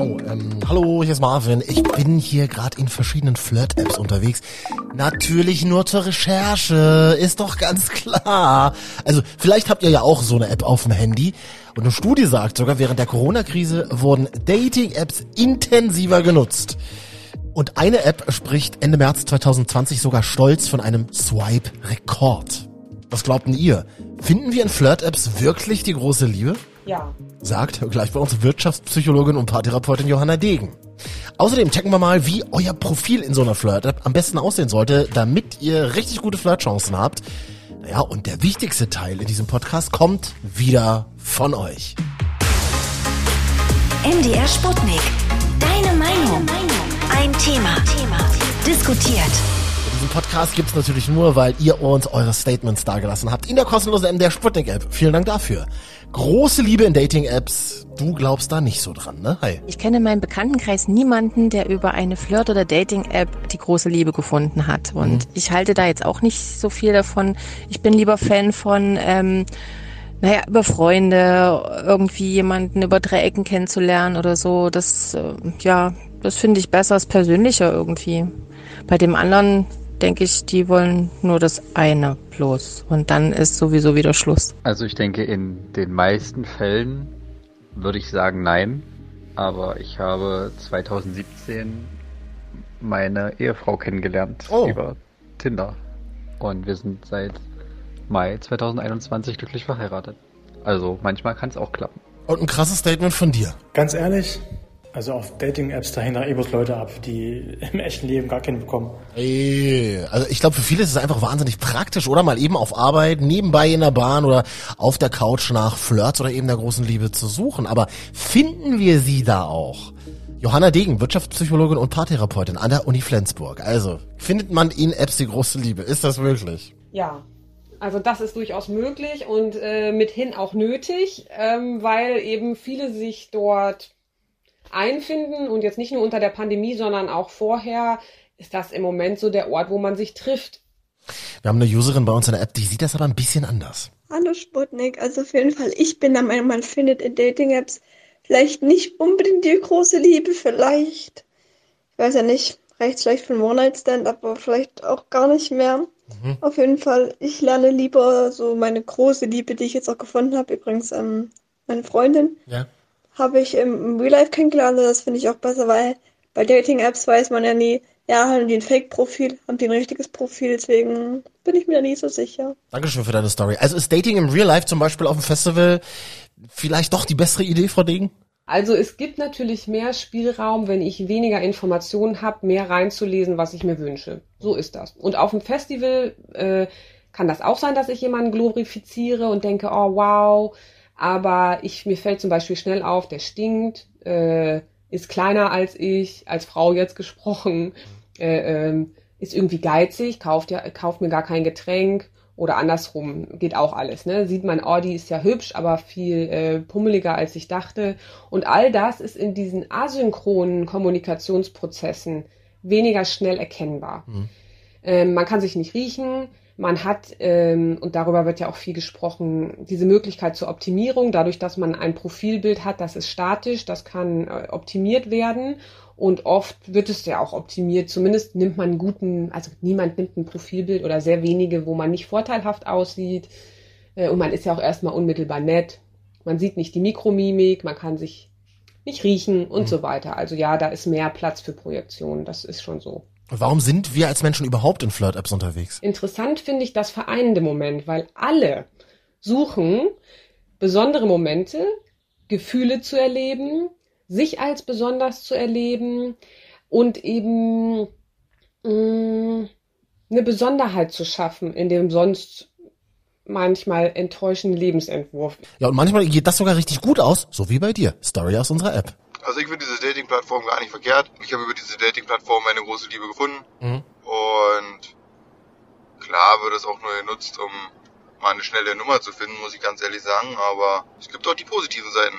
Oh, ähm, hallo, hier ist Marvin. Ich bin hier gerade in verschiedenen Flirt-Apps unterwegs. Natürlich nur zur Recherche, ist doch ganz klar. Also, vielleicht habt ihr ja auch so eine App auf dem Handy. Und eine Studie sagt sogar, während der Corona-Krise wurden Dating-Apps intensiver genutzt. Und eine App spricht Ende März 2020 sogar stolz von einem Swipe-Rekord. Was glaubten ihr? Finden wir in Flirt-Apps wirklich die große Liebe? Ja. Sagt gleich bei uns Wirtschaftspsychologin und Paartherapeutin Johanna Degen. Außerdem checken wir mal, wie euer Profil in so einer Flirt-App am besten aussehen sollte, damit ihr richtig gute Flirtchancen habt. Naja, und der wichtigste Teil in diesem Podcast kommt wieder von euch. MDR Sputnik. Deine Meinung. Ein Thema. Diskutiert. Diesen Podcast gibt's natürlich nur, weil ihr uns eure Statements dagelassen habt in der kostenlosen MDR Sputnik App. Vielen Dank dafür. Große Liebe in Dating-Apps. Du glaubst da nicht so dran, ne? Hi. Ich kenne in meinem Bekanntenkreis niemanden, der über eine Flirt- oder Dating-App die große Liebe gefunden hat. Und mhm. ich halte da jetzt auch nicht so viel davon. Ich bin lieber Fan von, ähm, naja, über Freunde, irgendwie jemanden über drei Ecken kennenzulernen oder so. Das, äh, ja, das finde ich besser als persönlicher irgendwie. Bei dem anderen denke ich, die wollen nur das eine bloß. Und dann ist sowieso wieder Schluss. Also ich denke, in den meisten Fällen würde ich sagen nein. Aber ich habe 2017 meine Ehefrau kennengelernt oh. über Tinder. Und wir sind seit Mai 2021 glücklich verheiratet. Also manchmal kann es auch klappen. Und ein krasses Statement von dir. Ganz ehrlich, also auf Dating-Apps, da hängen bloß Leute ab, die im echten Leben gar keinen bekommen. Ey, also ich glaube, für viele ist es einfach wahnsinnig praktisch, oder? Mal eben auf Arbeit, nebenbei in der Bahn oder auf der Couch nach Flirts oder eben der großen Liebe zu suchen. Aber finden wir sie da auch? Johanna Degen, Wirtschaftspsychologin und Paartherapeutin an der Uni Flensburg. Also, findet man in Apps die große Liebe? Ist das möglich? Ja, also das ist durchaus möglich und äh, mithin auch nötig, ähm, weil eben viele sich dort einfinden und jetzt nicht nur unter der Pandemie, sondern auch vorher ist das im Moment so der Ort, wo man sich trifft. Wir haben eine Userin bei uns in der App, die sieht das aber ein bisschen anders. Hallo Sputnik, also auf jeden Fall, ich bin der Meinung, man findet in Dating-Apps vielleicht nicht unbedingt die große Liebe, vielleicht, ich weiß ja nicht, reicht vielleicht für ein One-Night-Stand, aber vielleicht auch gar nicht mehr. Mhm. Auf jeden Fall, ich lerne lieber so meine große Liebe, die ich jetzt auch gefunden habe, übrigens ähm, meine Freundin. Ja habe ich im Real Life kennengelernt. Das finde ich auch besser, weil bei Dating-Apps weiß man ja nie, ja, haben die ein Fake-Profil, haben die ein richtiges Profil, deswegen bin ich mir da nie so sicher. Dankeschön für deine Story. Also ist Dating im Real Life zum Beispiel auf dem Festival vielleicht doch die bessere Idee, Frau Degen? Also es gibt natürlich mehr Spielraum, wenn ich weniger Informationen habe, mehr reinzulesen, was ich mir wünsche. So ist das. Und auf dem Festival äh, kann das auch sein, dass ich jemanden glorifiziere und denke, oh wow, aber ich, mir fällt zum Beispiel schnell auf, der stinkt, äh, ist kleiner als ich, als Frau jetzt gesprochen, äh, ähm, ist irgendwie geizig, kauft ja, kauft mir gar kein Getränk oder andersrum geht auch alles. Ne? Sieht man, oh, die ist ja hübsch, aber viel äh, pummeliger als ich dachte. Und all das ist in diesen asynchronen Kommunikationsprozessen weniger schnell erkennbar. Mhm. Ähm, man kann sich nicht riechen, man hat, ähm, und darüber wird ja auch viel gesprochen, diese Möglichkeit zur Optimierung, dadurch, dass man ein Profilbild hat, das ist statisch, das kann äh, optimiert werden. Und oft wird es ja auch optimiert. Zumindest nimmt man einen guten, also niemand nimmt ein Profilbild oder sehr wenige, wo man nicht vorteilhaft aussieht. Äh, und man ist ja auch erstmal unmittelbar nett. Man sieht nicht die Mikromimik, man kann sich nicht riechen und mhm. so weiter. Also ja, da ist mehr Platz für Projektionen. Das ist schon so. Warum sind wir als Menschen überhaupt in Flirt-Apps unterwegs? Interessant finde ich das vereinende Moment, weil alle suchen besondere Momente, Gefühle zu erleben, sich als besonders zu erleben und eben mh, mm, eine Besonderheit zu schaffen in dem sonst manchmal enttäuschenden Lebensentwurf. Ja, und manchmal geht das sogar richtig gut aus, so wie bei dir. Story aus unserer App. Also ich finde diese Dating-Plattform gar nicht verkehrt. Ich habe über diese Dating-Plattform meine große Liebe gefunden. Mhm. Und klar wird es auch nur genutzt, um mal eine schnelle Nummer zu finden, muss ich ganz ehrlich sagen. Aber es gibt auch die positiven Seiten.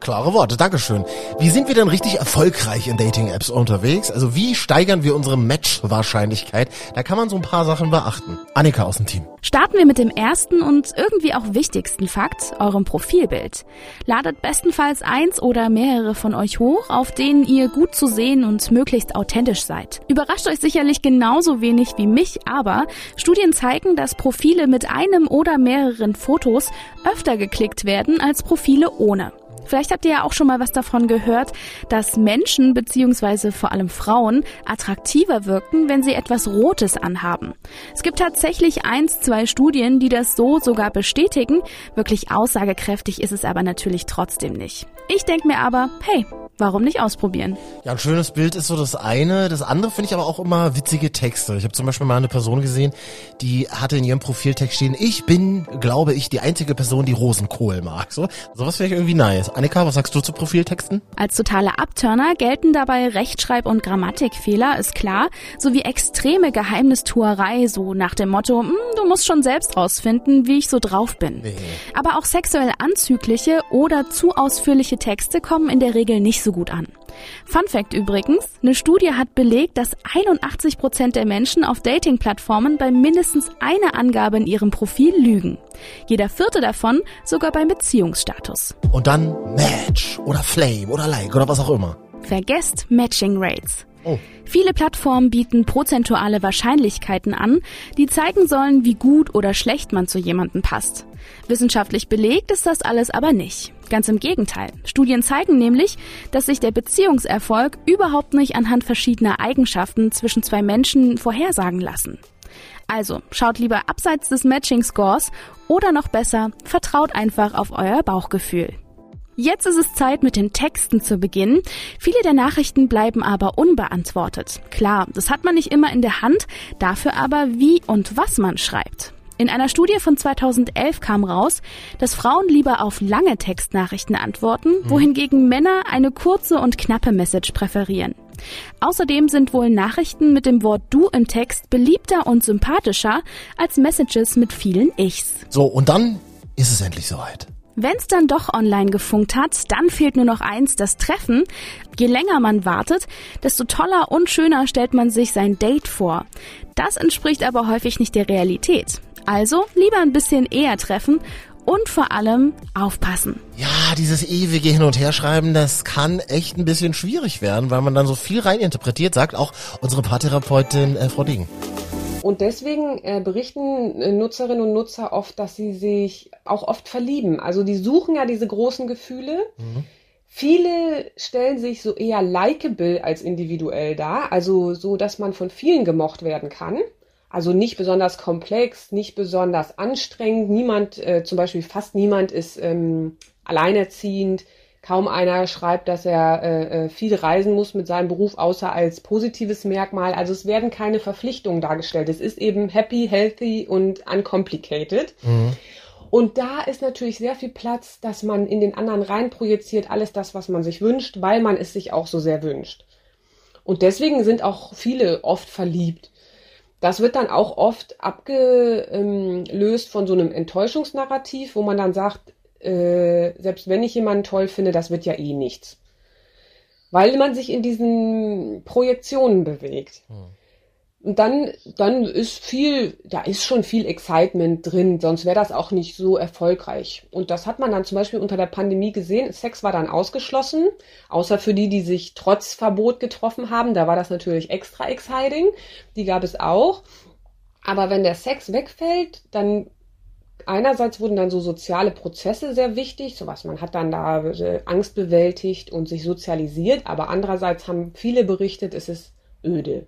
Klare Worte, Dankeschön. Wie sind wir denn richtig erfolgreich in Dating-Apps unterwegs? Also wie steigern wir unsere Match-Wahrscheinlichkeit? Da kann man so ein paar Sachen beachten. Annika aus dem Team. Starten wir mit dem ersten und irgendwie auch wichtigsten Fakt, eurem Profilbild. Ladet bestenfalls eins oder mehrere von euch hoch, auf denen ihr gut zu sehen und möglichst authentisch seid. Überrascht euch sicherlich genauso wenig wie mich, aber Studien zeigen, dass Profile mit einem oder mehreren Fotos öfter geklickt werden als Profile ohne. Vielleicht habt ihr ja auch schon mal was davon gehört, dass Menschen bzw. vor allem Frauen attraktiver wirken, wenn sie etwas Rotes anhaben. Es gibt tatsächlich eins, zwei Studien, die das so sogar bestätigen. Wirklich aussagekräftig ist es aber natürlich trotzdem nicht. Ich denke mir aber, hey, warum nicht ausprobieren? Ja, ein schönes Bild ist so das eine. Das andere finde ich aber auch immer witzige Texte. Ich habe zum Beispiel mal eine Person gesehen, die hatte in ihrem Profiltext stehen, ich bin, glaube ich, die einzige Person, die Rosenkohl mag. So, sowas finde ich irgendwie nice. Annika, was sagst du zu Profiltexten? Als totale Abturner gelten dabei Rechtschreib- und Grammatikfehler, ist klar, sowie extreme Geheimnistuerei, so nach dem Motto, hm, du musst schon selbst rausfinden, wie ich so drauf bin. Nee. Aber auch sexuell anzügliche oder zu ausführliche Texte kommen in der Regel nicht so gut an. Fun Fact übrigens, eine Studie hat belegt, dass 81 Prozent der Menschen auf Dating-Plattformen bei mindestens einer Angabe in ihrem Profil lügen. Jeder vierte davon sogar beim Beziehungsstatus. Und dann Match oder Flame oder Like oder was auch immer. Vergesst Matching Rates. Oh. Viele Plattformen bieten prozentuale Wahrscheinlichkeiten an, die zeigen sollen, wie gut oder schlecht man zu jemandem passt. Wissenschaftlich belegt ist das alles aber nicht. Ganz im Gegenteil. Studien zeigen nämlich, dass sich der Beziehungserfolg überhaupt nicht anhand verschiedener Eigenschaften zwischen zwei Menschen vorhersagen lassen. Also schaut lieber abseits des Matching Scores oder noch besser, vertraut einfach auf euer Bauchgefühl. Jetzt ist es Zeit, mit den Texten zu beginnen. Viele der Nachrichten bleiben aber unbeantwortet. Klar, das hat man nicht immer in der Hand, dafür aber wie und was man schreibt. In einer Studie von 2011 kam raus, dass Frauen lieber auf lange Textnachrichten antworten, mhm. wohingegen Männer eine kurze und knappe Message präferieren. Außerdem sind wohl Nachrichten mit dem Wort du im Text beliebter und sympathischer als Messages mit vielen Ichs. So, und dann ist es endlich soweit. Wenn's dann doch online gefunkt hat, dann fehlt nur noch eins, das Treffen. Je länger man wartet, desto toller und schöner stellt man sich sein Date vor. Das entspricht aber häufig nicht der Realität. Also lieber ein bisschen eher treffen und vor allem aufpassen. Ja, dieses ewige Hin- und Herschreiben, das kann echt ein bisschen schwierig werden, weil man dann so viel reininterpretiert, sagt auch unsere Paartherapeutin äh, Frau Degen. Und deswegen äh, berichten äh, Nutzerinnen und Nutzer oft, dass sie sich auch oft verlieben. Also die suchen ja diese großen Gefühle. Mhm. Viele stellen sich so eher likable als individuell dar, also so, dass man von vielen gemocht werden kann. Also nicht besonders komplex, nicht besonders anstrengend. Niemand, äh, zum Beispiel fast niemand ist ähm, alleinerziehend, Kaum einer schreibt, dass er äh, äh, viel reisen muss mit seinem Beruf, außer als positives Merkmal. Also es werden keine Verpflichtungen dargestellt. Es ist eben happy, healthy und uncomplicated. Mhm. Und da ist natürlich sehr viel Platz, dass man in den anderen rein projiziert, alles das, was man sich wünscht, weil man es sich auch so sehr wünscht. Und deswegen sind auch viele oft verliebt. Das wird dann auch oft abgelöst von so einem Enttäuschungsnarrativ, wo man dann sagt, äh, selbst wenn ich jemanden toll finde, das wird ja eh nichts. Weil man sich in diesen Projektionen bewegt. Hm. Und dann, dann ist viel, da ist schon viel Excitement drin, sonst wäre das auch nicht so erfolgreich. Und das hat man dann zum Beispiel unter der Pandemie gesehen. Sex war dann ausgeschlossen, außer für die, die sich trotz Verbot getroffen haben. Da war das natürlich extra exciting. Die gab es auch. Aber wenn der Sex wegfällt, dann einerseits wurden dann so soziale Prozesse sehr wichtig, sowas, man hat dann da äh, Angst bewältigt und sich sozialisiert, aber andererseits haben viele berichtet, es ist öde.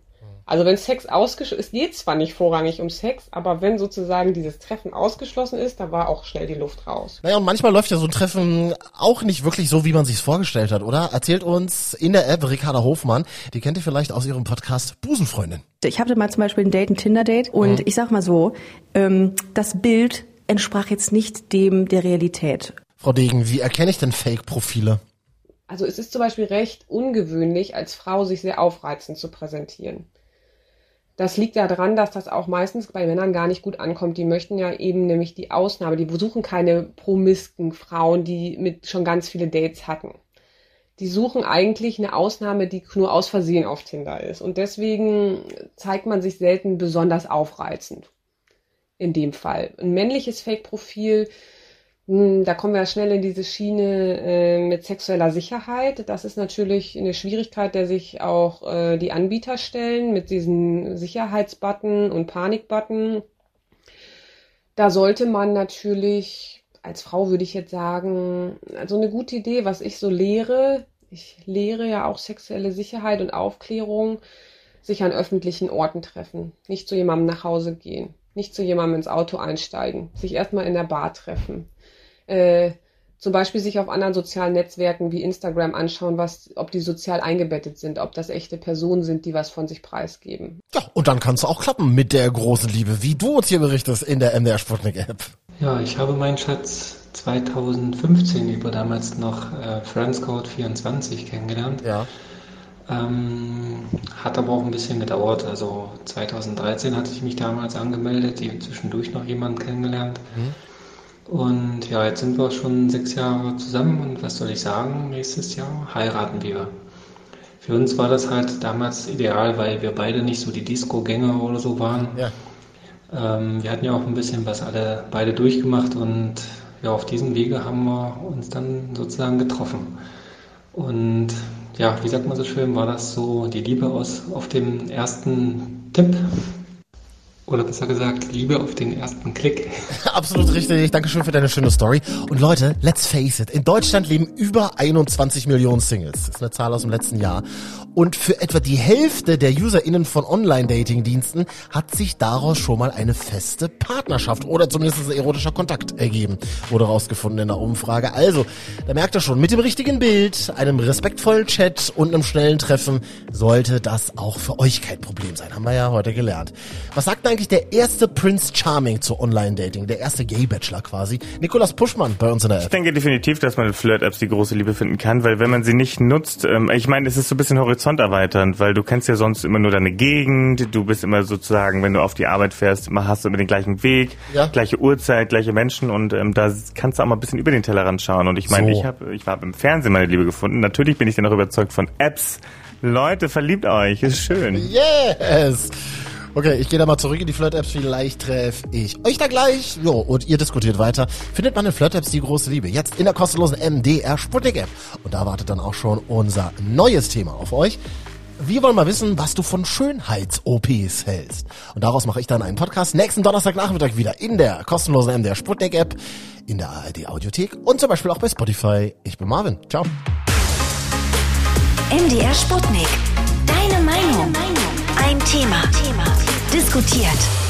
Also wenn Sex ausgeschlossen ist, geht zwar nicht vorrangig um Sex, aber wenn sozusagen dieses Treffen ausgeschlossen ist, da war auch schnell die Luft raus. Naja, und manchmal läuft ja so ein Treffen auch nicht wirklich so, wie man sich's vorgestellt hat, oder? Erzählt uns in der App Ricarda Hofmann, die kennt ihr vielleicht aus ihrem Podcast Busenfreundin. Ich hatte mal zum Beispiel ein Date, ein Tinder-Date und mhm. ich sag mal so, ähm, das Bild entsprach jetzt nicht dem der Realität. Frau Degen, wie erkenne ich denn Fake-Profile? Also es ist zum Beispiel recht ungewöhnlich, als Frau sich sehr aufreizend zu präsentieren. Das liegt daran, dass das auch meistens bei Männern gar nicht gut ankommt. Die möchten ja eben nämlich die Ausnahme. Die besuchen keine promisken Frauen, die mit schon ganz viele Dates hatten. Die suchen eigentlich eine Ausnahme, die nur aus Versehen auf Tinder ist. Und deswegen zeigt man sich selten besonders aufreizend. In dem Fall. Ein männliches Fake-Profil hm, da kommen wir schnell in diese Schiene äh, mit sexueller Sicherheit. Das ist natürlich eine Schwierigkeit, der sich auch äh, die Anbieter stellen mit diesen Sicherheitsbutton und Panikbutton. Da sollte man natürlich, als Frau würde ich jetzt sagen, also eine gute Idee, was ich so lehre, ich lehre ja auch sexuelle Sicherheit und Aufklärung, sich an öffentlichen Orten treffen, nicht zu jemandem nach Hause gehen, nicht zu jemandem ins Auto einsteigen, sich erstmal in der Bar treffen äh, zum Beispiel sich auf anderen sozialen Netzwerken wie Instagram anschauen, was, ob die sozial eingebettet sind, ob das echte Personen sind, die was von sich preisgeben. Ja, und dann kann es auch klappen mit der großen Liebe, wie du uns hier berichtest in der MDR Sputnik App. Ja, ich habe meinen Schatz 2015 über damals noch äh, Friendscode 24 kennengelernt. Ja. Ähm, hat aber auch ein bisschen gedauert. Also 2013 hatte ich mich damals angemeldet, zwischendurch noch jemanden kennengelernt. Mhm und ja, jetzt sind wir schon sechs Jahre zusammen und was soll ich sagen, nächstes Jahr heiraten wir. Für uns war das halt damals ideal, weil wir beide nicht so die Disco-Gänger oder so waren. Ja. Ähm, wir hatten ja auch ein bisschen was alle beide durchgemacht und ja, auf diesem Wege haben wir uns dann sozusagen getroffen. Und ja, wie sagt man so schön, war das so die Liebe aus auf dem ersten Tipp oder besser gesagt, Liebe auf den ersten Klick. Absolut richtig. Dankeschön für deine schöne Story. Und Leute, let's face it. In Deutschland leben über 21 Millionen Singles. Das ist eine Zahl aus dem letzten Jahr. Und für etwa die Hälfte der UserInnen von Online-Dating-Diensten hat sich daraus schon mal eine feste Partnerschaft oder zumindest ein erotischer Kontakt ergeben. Wurde rausgefunden in der Umfrage. Also, da merkt ihr schon, mit dem richtigen Bild, einem respektvollen Chat und einem schnellen Treffen sollte das auch für euch kein Problem sein. Haben wir ja heute gelernt. Was sagt eigentlich der erste Prince Charming zu Online-Dating, der erste Gay-Bachelor quasi. Nikolas Puschmann bei uns in der App. Ich denke definitiv, dass man in Flirt-Apps die große Liebe finden kann, weil wenn man sie nicht nutzt, ähm, ich meine, es ist so ein bisschen horizonterweiternd, weil du kennst ja sonst immer nur deine Gegend, du bist immer sozusagen, wenn du auf die Arbeit fährst, immer hast du immer den gleichen Weg, ja. gleiche Uhrzeit, gleiche Menschen und ähm, da kannst du auch mal ein bisschen über den Tellerrand schauen. Und ich meine, so. ich habe ich hab im Fernsehen meine Liebe gefunden. Natürlich bin ich dann auch überzeugt von Apps. Leute, verliebt euch, ist schön. Yes! Okay, ich gehe da mal zurück in die Flirt-Apps. Vielleicht treffe ich euch da gleich. Jo, und ihr diskutiert weiter. Findet man in Flirt-Apps die große Liebe? Jetzt in der kostenlosen MDR Sputnik-App. Und da wartet dann auch schon unser neues Thema auf euch. Wir wollen mal wissen, was du von Schönheits-OPs hältst. Und daraus mache ich dann einen Podcast nächsten Donnerstagnachmittag wieder in der kostenlosen MDR Sputnik-App, in der ARD Audiothek und zum Beispiel auch bei Spotify. Ich bin Marvin. Ciao. MDR Sputnik. Thema. Thema. Diskutiert.